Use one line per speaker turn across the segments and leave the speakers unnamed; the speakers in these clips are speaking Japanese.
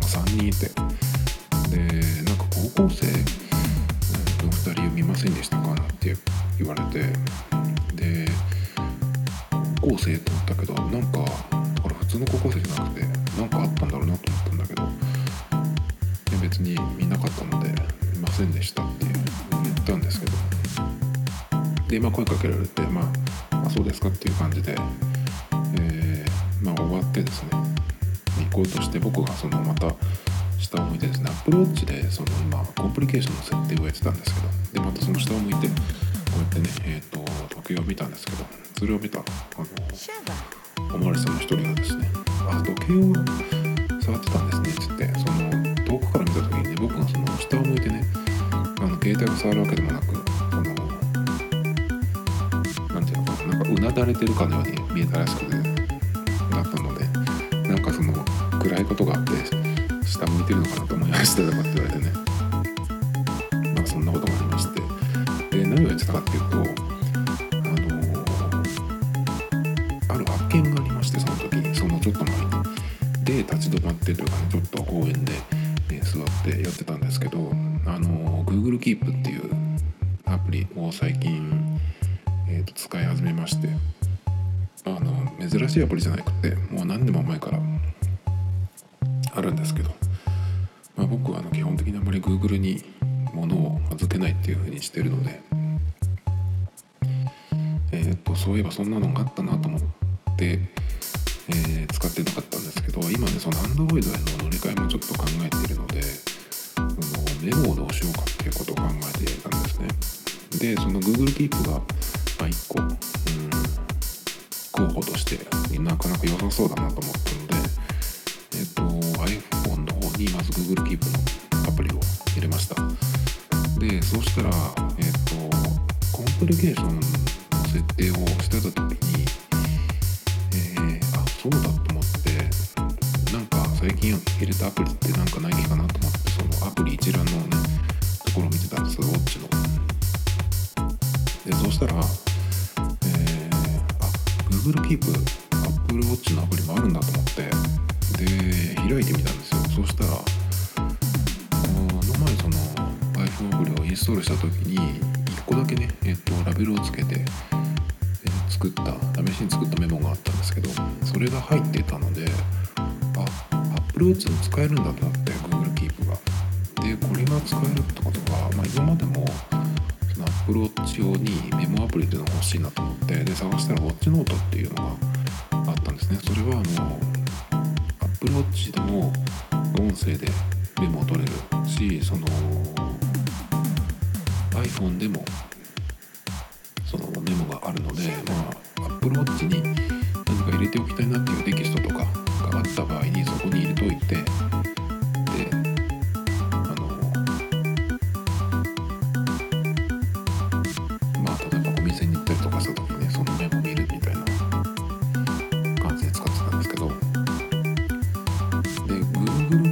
3人いてでなんか高校生の2人を見ませんでしたかって言われてで高校生と思ったけどなんかだから普通の高校生じゃなくてなんかあったんだろうなと思ったんだけどで別に見なかったので「見ませんでした」って言ったんですけど。でまあ声かけられて「まあ、あそうですか」っていう感じで、えーまあ終わってですね。行こうとして僕がそのまた下を向いてですねアップルウォッチでその今コンプリケーションの設定をやってたんですけどでまたその下を向いてこうやってねえっ、と時計を見たんですけどそれを見たあのおまわりさんの一人がですね「あ時計を触ってたんですね」っつってその遠くから見た時にね僕がその下を向いてねあの携帯を触るわけでもなくそのなんていうのかななんかうなだれてるかのように見えたらしくてだ暗いことがあって下向いてるのかなと思いましたとかって言われてねまあそんなことがありましてで何をやってたかっていうとあのある発見がありましてその時そのちょっと前にで立ち止まってというかねちょっと公園で、ね、座ってやってたんですけどあの Google Keep っていうアプリを最近、えーと使い始めましてあの珍しいアプリじゃなくてもう何年も前から Google に物を預けないっていうふうにしてるので、えー、とそういえばそんなのがあったなと思って、えー使ってなかったんですけど今ねその Android への乗り換えもちょっと考えているのでそのメモをどうしようかっていうことを考えていたんですね。でその Google Keep が、まあ、1個、うん、候補としてなかなか良さそうだなと思ったのでえっ、と iPhone の方にまず Google Keep のプリを入れました。でそうしたらえっ、とコンプリケーションの設定をしてた時にえーあそうだと思ってなんか最近入れたアプリってなんかないだけね、えっとラベルをつけて、えー作った試しに作ったメモがあったんですけどそれが入ってたのであ Apple Watch も使えるんだと思って Google Keep が。でこれが使えるってことは、まあ、今までもその Apple Watch 用にメモアプリっていうのが欲しいなと思ってで探したら Watch Note っていうのがあったんですね。それはあの Apple Watch でも音声でメモを取れるしその iPhone でも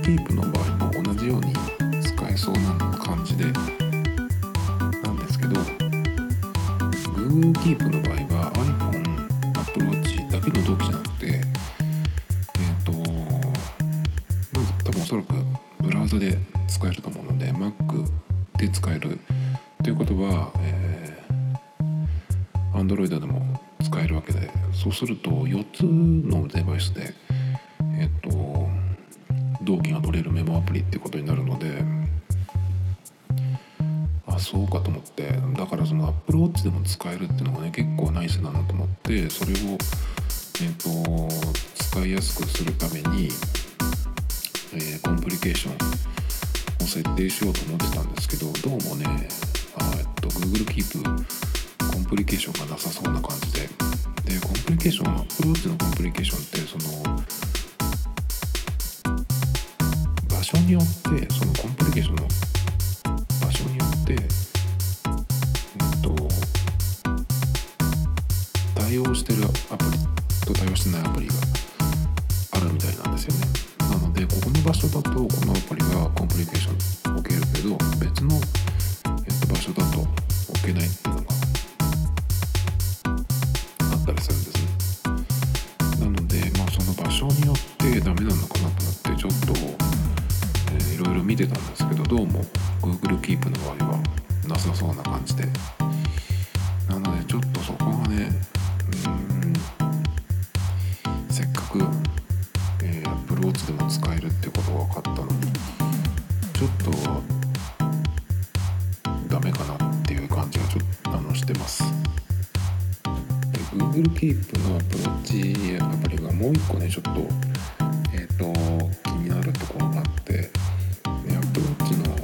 Google Keep の場合も同じように使えそうな感じでなんですけど Google Keep の場合は iPhone、Apple Watch だけの同期じゃなくてえっ、とまず多分おそらくブラウザで使えると思うので Mac で使えるということは、えー Android でも使えるわけでそうすると4つのデバイスでもねえっと Google Keep コンプリケーションがなさそうな感じで。でコンプリケーションアプローチのコンプリケーションってその場所によってそのコンプリケーションのせっかく、えー、Apple Watch でも使えるってことが分かったのにちょっとダメかなっていう感じがちょっとあのしてます。で Google Keep の Apple Watch アプリがもう一個ねちょっとえっ、と気になるところがあってで Apple Watch の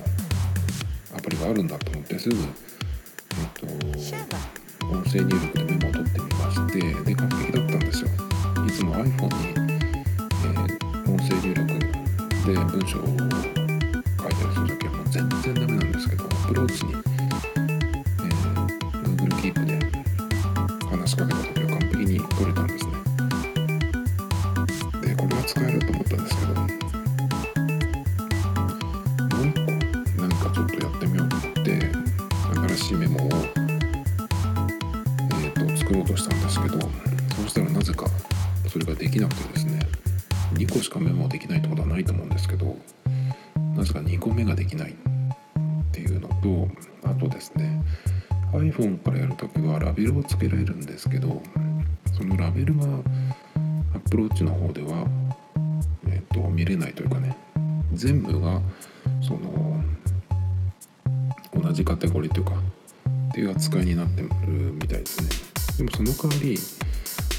アプリがあるんだと思ってすぐえっ、と音声入力でってみようと思って新しいメモをえー、と作ろうとしたんですけどそうしたらなぜかそれができなくてですね2個しかメモできないってことはないと思うんですけどなぜか2個目ができないっていうのとあとですね iPhone からやるときはラベルをつけられるんですけどそのラベルが Apple Watch の方では、えー、と見れないというかね全部がその同じカテゴリーというかっていう扱いになってるみたいですね。でもその代わり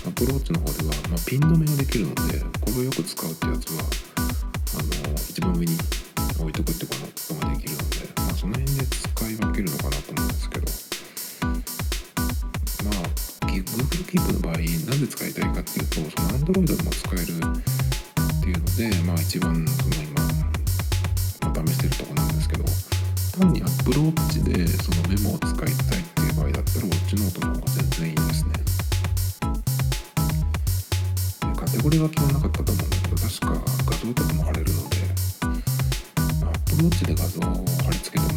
アプローチの方では、まあ、ピン止めができるのでこれをよく使うってやつはあの一番上に置いとくってことができるので、まあ、その辺で使い分けるのかなと思うんですけど。まあ Google Keep の場合なぜ使いたいかっていうとその Android でも使えるっていうのでまあ一番その今、ま、試してるとこなんですけど。単に Apple Watch でそのメモを使いたいっていう場合だったら Watch ノートの方が全然いいですね。でカテゴリーは決まらなかったと思うんだけど確か画像とかも貼れるので Apple Watch で画像を貼り付けて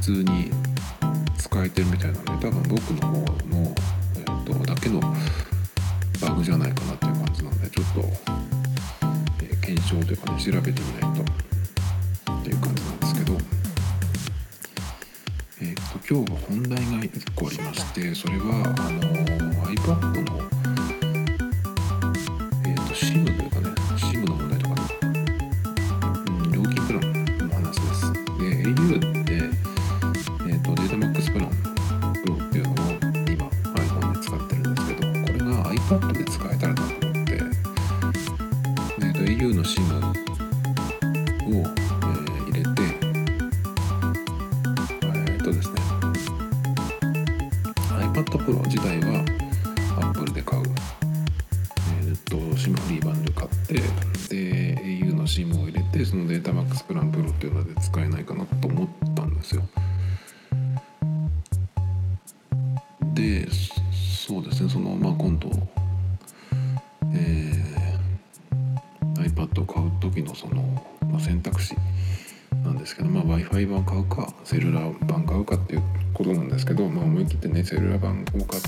通に使えてるみたいなので多分僕の方の、えー、とだけのバグじゃないかなっていう感じなのでちょっと、えー検証というかね調べてみないとっていう感じなんですけど。えー、と今日は本題が1個ありましてそれはあの iPad の、SIM フリーバンド買ってで au の SIM を入れてそのデータマックスプランプロっていうので使えないかなと思ったんですよ。でそうですねそのまあ今度えー iPad を買う時のその、まあ、選択肢なんですけど、まあ、w i f i 版買うかセルラー版買うかっていうことなんですけど、まあ、思い切ってねセルラー版を買っ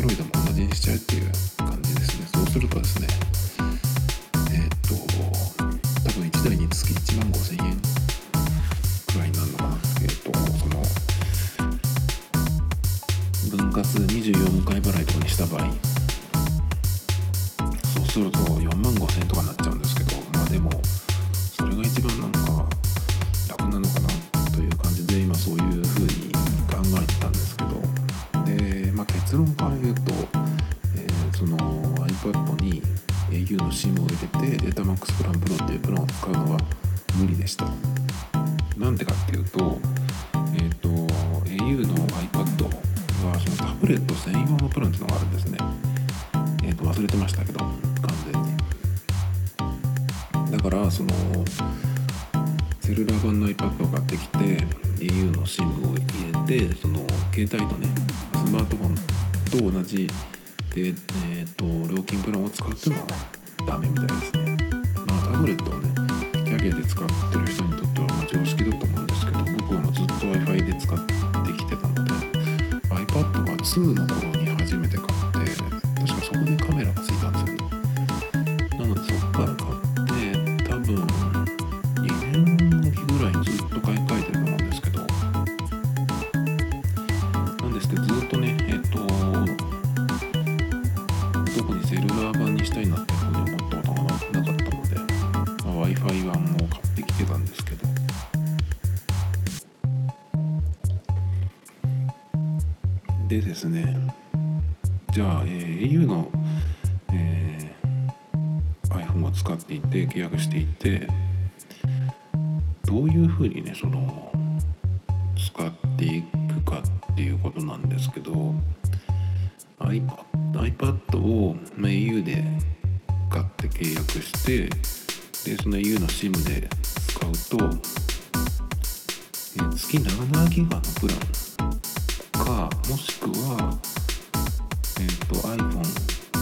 Android も同じにしちゃうっていう感じですね。そうするとですねえー、っと多分1台につき1万5000円くらいになるのかな。えー、っとその分割24回払いとかにした場合。そうするとセルラー版の iPad を買ってきて au の SIM を入れてその携帯とねスマートフォンと同じで、えーと、料金プランを使っていうのはダメみたいですね。まあタブレットをねキャリアで使ってる人にとってはまあ常識だと思うんですけど僕はもうずっと Wi-Fi で使ってきてたので iPad が2の頃ですね。じゃあ、えー、au の、えー、iPhone を使っていて契約していてどういうふうにねその使っていくかっていうことなんですけど iPad, iPad を、まあ、au で買って契約してでその au の SIM で使うと、えー、月7ギガのプランかもしくは、えーと、iPhone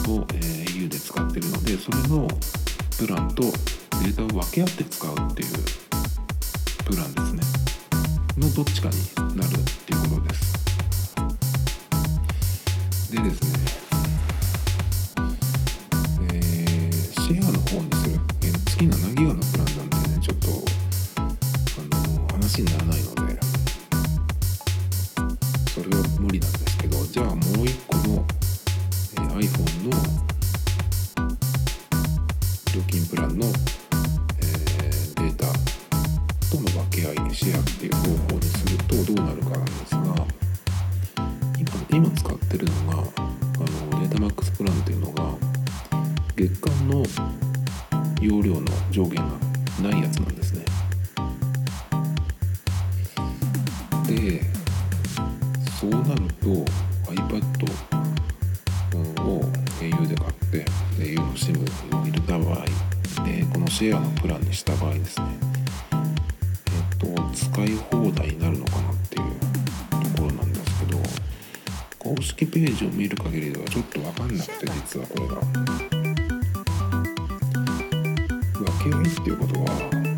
と、えー、au で使ってるのでそれのプランとデータを分け合って使うっていうプランですね。のどっちかになるっていうことです。でですねえー、シェアの方にする、えー、月7ギガのプ公式ページを見る限りではちょっと分かんなくて実はこれが分け合いっていうことは、うん。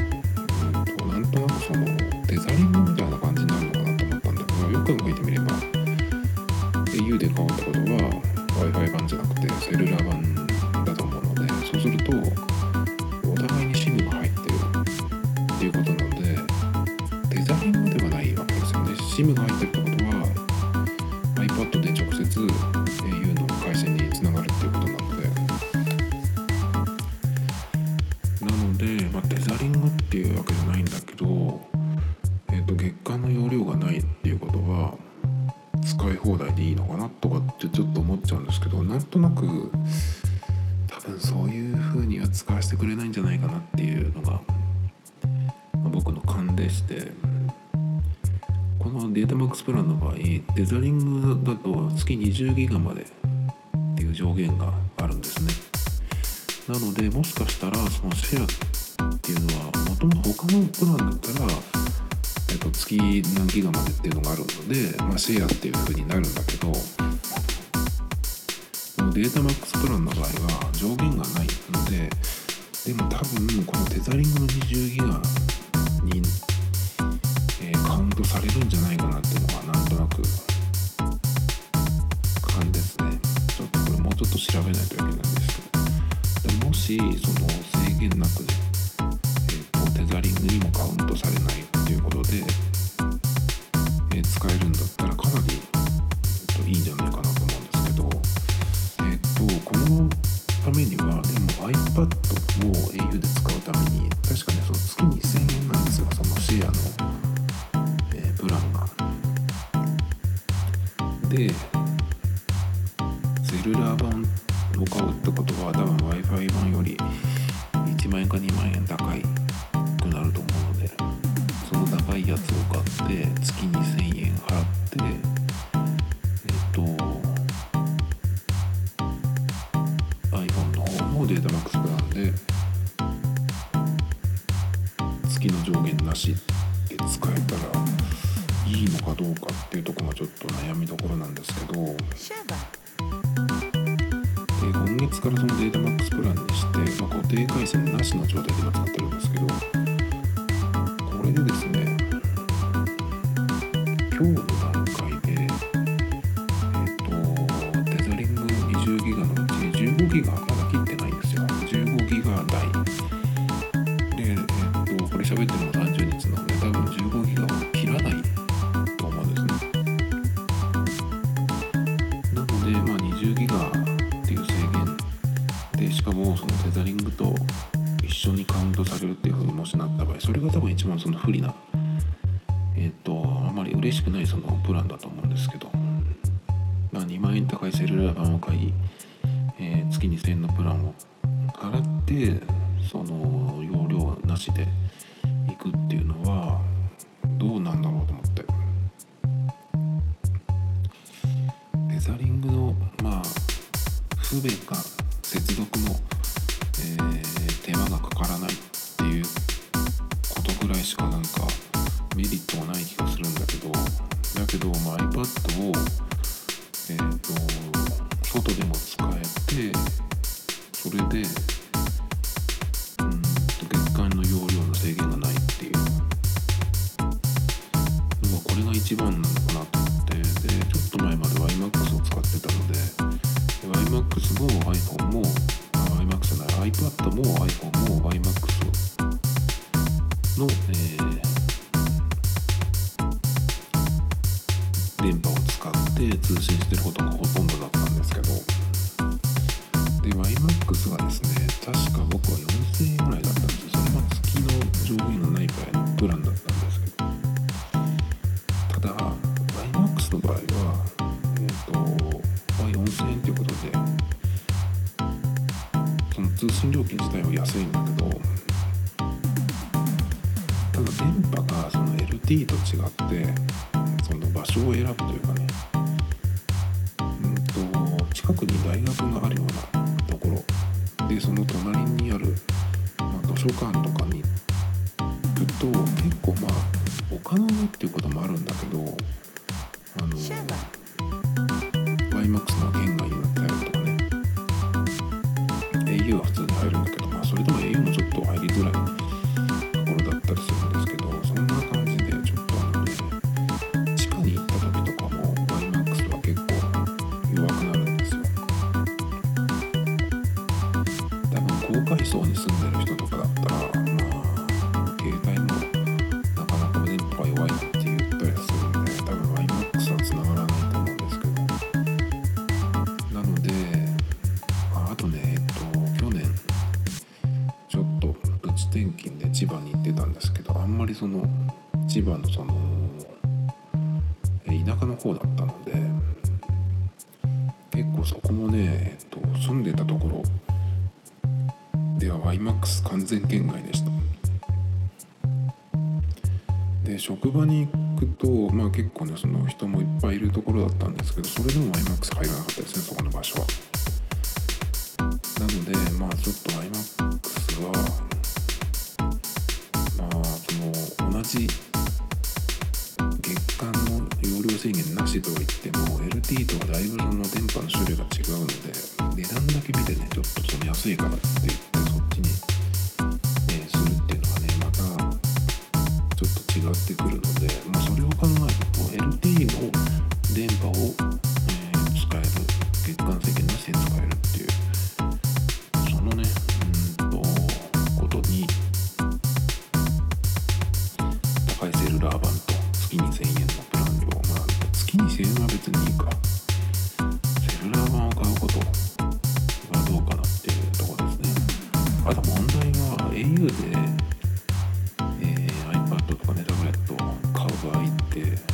と、なんとなくそのデザリンみたいな感じになるのかなと思ったんだけどよく考えてみれば au で買うってことは w i f i 版じゃなくてセルラー版だと思うのでそうすると使わせてくれないんじゃないかなっていうのが、僕の勘でしてこのデータマックスプランの場合デザリングだと月20ギガまでっていう上限があるんですね。なのでもしかしたらそのシェアっていうのはもともと他のプランだったらえっと、月何ギガまでっていうのがあるので、まあ、シェアっていう風になるんだけどデータマックスプランの場合は上限がないのででも多分このテザリングの20ギガに、えー、カウントされるんじゃないかなっていうのがなんとなく感ですね。ちょっとこれもうちょっと調べないといけないんですけど。でもしその制限なく、え、テザリングにもカウントされないっていうことで、えー、使えるんだったらかなり、えー、といいんじ
ゃ
ないかなとデータマックスプランにして、まあ、固定回線なしの状態で今使ってるんですけどこれでですね今日どうなんだろうと思って。レザリングのまあ不便が X がですね確か僕は4000円ぐらいだったんですよそれは月の上限のない場合のプランだったんですけどただ YMAX の場合はえっ、ー、と、まあ、4000円ということでその通信料金自体は安いんだけどただ電波が LT と違って for
this
life. 然圏外でした。で職場に行くと、まあ、結構ねその人もいっぱいいるところだったんですけどそれでも IMAX 入らなかったですねそこの場所は。なのでまあちょっと IMAX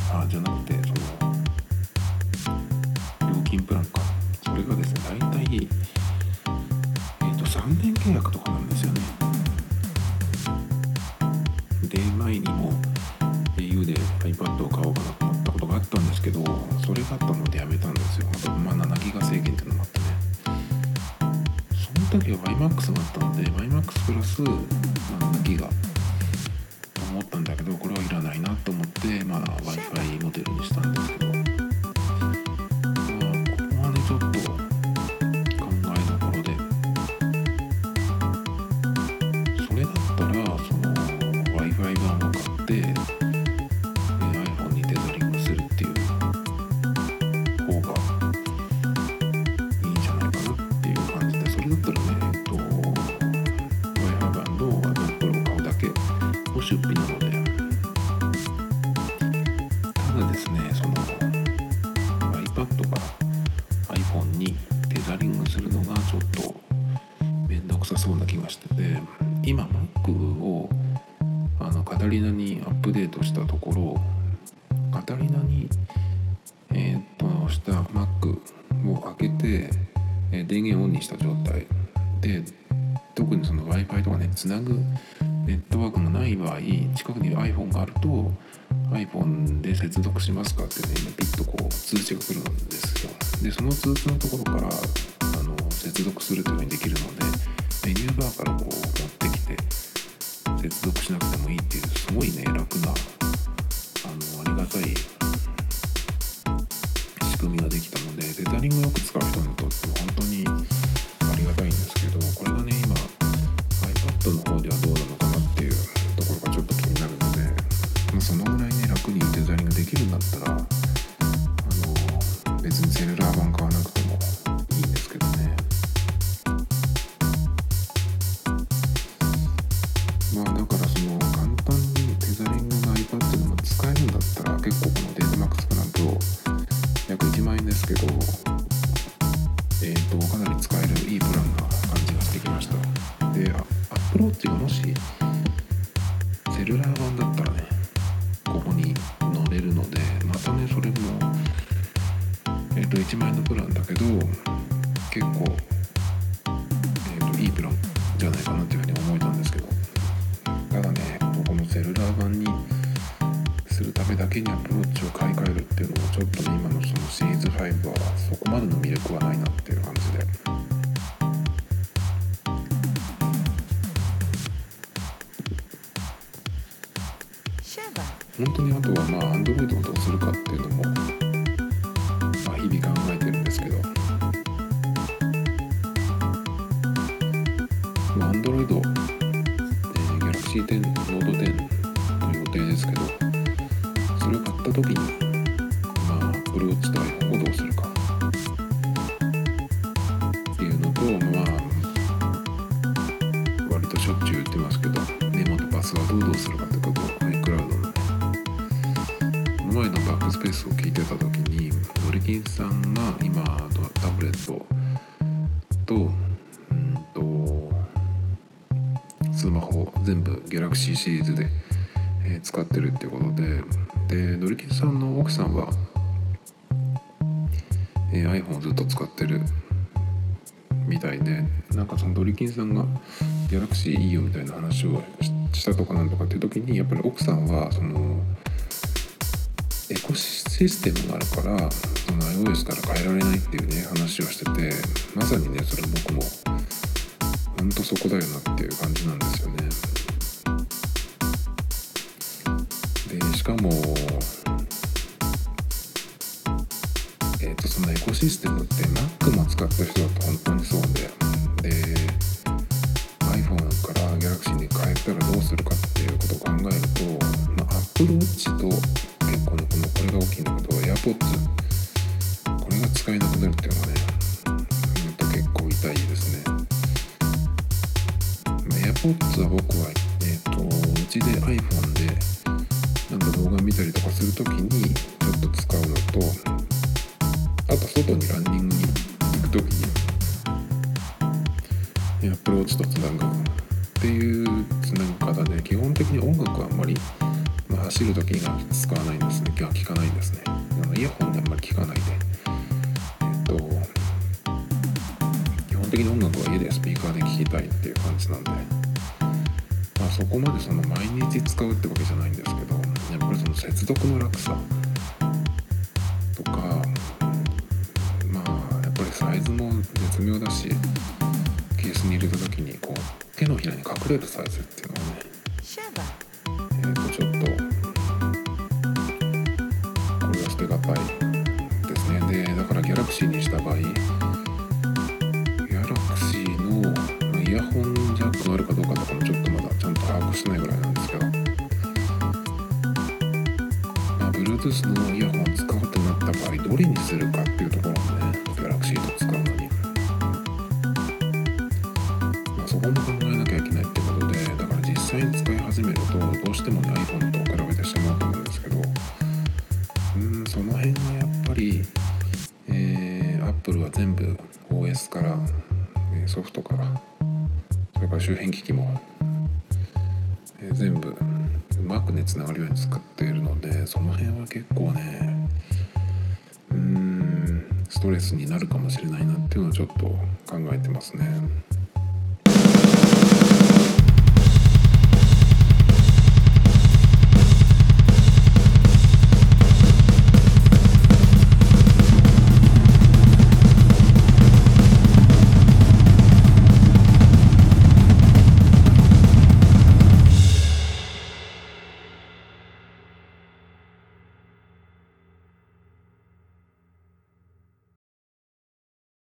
あじゃなくてその料金プランかそれがですね。大体えっ、と3年契約とかなんですよね。で前にも au で iPad を買おうかなと思ったことがあったんですけどそれがあったのでやめたんですよ。あとまあ7ギガ制限っていうのもあってね。その時は YMAX があったので YMAX プラス、しますかってね今ピッとこう通知が来るんですよ。でその通知のとこえっ、と1万円のプランだけど結構、えー、といいプランじゃないかなっていうふうに思えたんですけど。ただねこのセルラー版にするためだけにアプローチを買い替えるっていうのはちょっとね今のそのシリーズ5はそこまでの魅力はないなっていう感じで。本当にあとはまあ Android をどうするかっていうのも、10ノード10の予定ですけどそれを買った時にまあ AppleWatch とをどうするかっていうのとまあ割としょっちゅう言ってますけどメモとパスワードをどうするかってことを iCloud のこの前のバックスペースを聞いてた時にノリキンさんが今タブレットと全部 Galaxy シリーズで、え使ってるっていうことででドリキンさんの奥さんは、えー iPhone をずっと使ってるみたいでなんかそのドリキンさんが「ギャラクシーいいよ」みたいな話をししたとかなんとかっていう時にやっぱり奥さんはそのエコシステムがあるからその iOS から変えられないっていうね話をしててまさにねそれ僕もほんとそこだよなっていう感じなんですよね。かもえー、とそのエコシステムって Mac も使った人だと本当にそうでで iPhone から Galaxy に変えたらどうするかっていうことを考えると、まあ、Apple Watch と結構ねこのこれが大きいんだけど AirPods これが使えなくなるっていうのがね結構痛いですね、AirPods は僕はえっ、とうちで iPhone でと動画見たりとかする時にちょっと使うのとあと外にランニングに行く時に Apple Watch とつなぐっていうつなぎ方で基本的に音楽はあんまり、まあ、走る時には使わないんですね。今日は聞かないんですねイヤホンであんまり聞かないでえっと基本的に音楽は家でスピーカーで聴きたいっていう感じなんでまあそこまでその毎日使うってわけじゃないんですけどやっぱりその接続の楽さとかまあやっぱりサイズも絶妙だしケースに入れた時にこう手のひらに隠れるサイズっていうのはねソフトからそれから周辺機器も、えー全部うまくねつながるように作っているのでその辺は結構ねうーんストレスになるかもしれないなっていうのはちょっと考えてますね。